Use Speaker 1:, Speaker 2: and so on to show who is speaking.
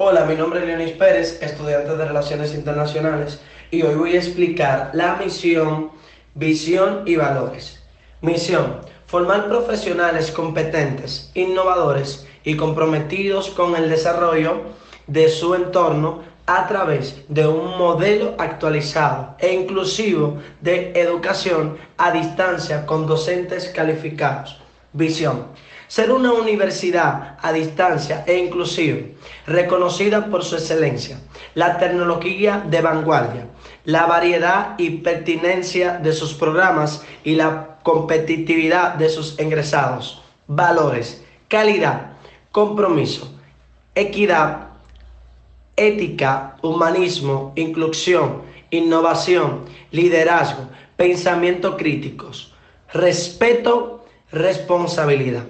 Speaker 1: Hola, mi nombre es Leonis Pérez, estudiante de Relaciones Internacionales, y hoy voy a explicar la misión, visión y valores. Misión, formar profesionales competentes, innovadores y comprometidos con el desarrollo de su entorno a través de un modelo actualizado e inclusivo de educación a distancia con docentes calificados. Visión. Ser una universidad a distancia e inclusiva, reconocida por su excelencia, la tecnología de vanguardia, la variedad y pertinencia de sus programas y la competitividad de sus ingresados. Valores, calidad, compromiso, equidad, ética, humanismo, inclusión, innovación, liderazgo, pensamiento críticos, respeto, responsabilidad.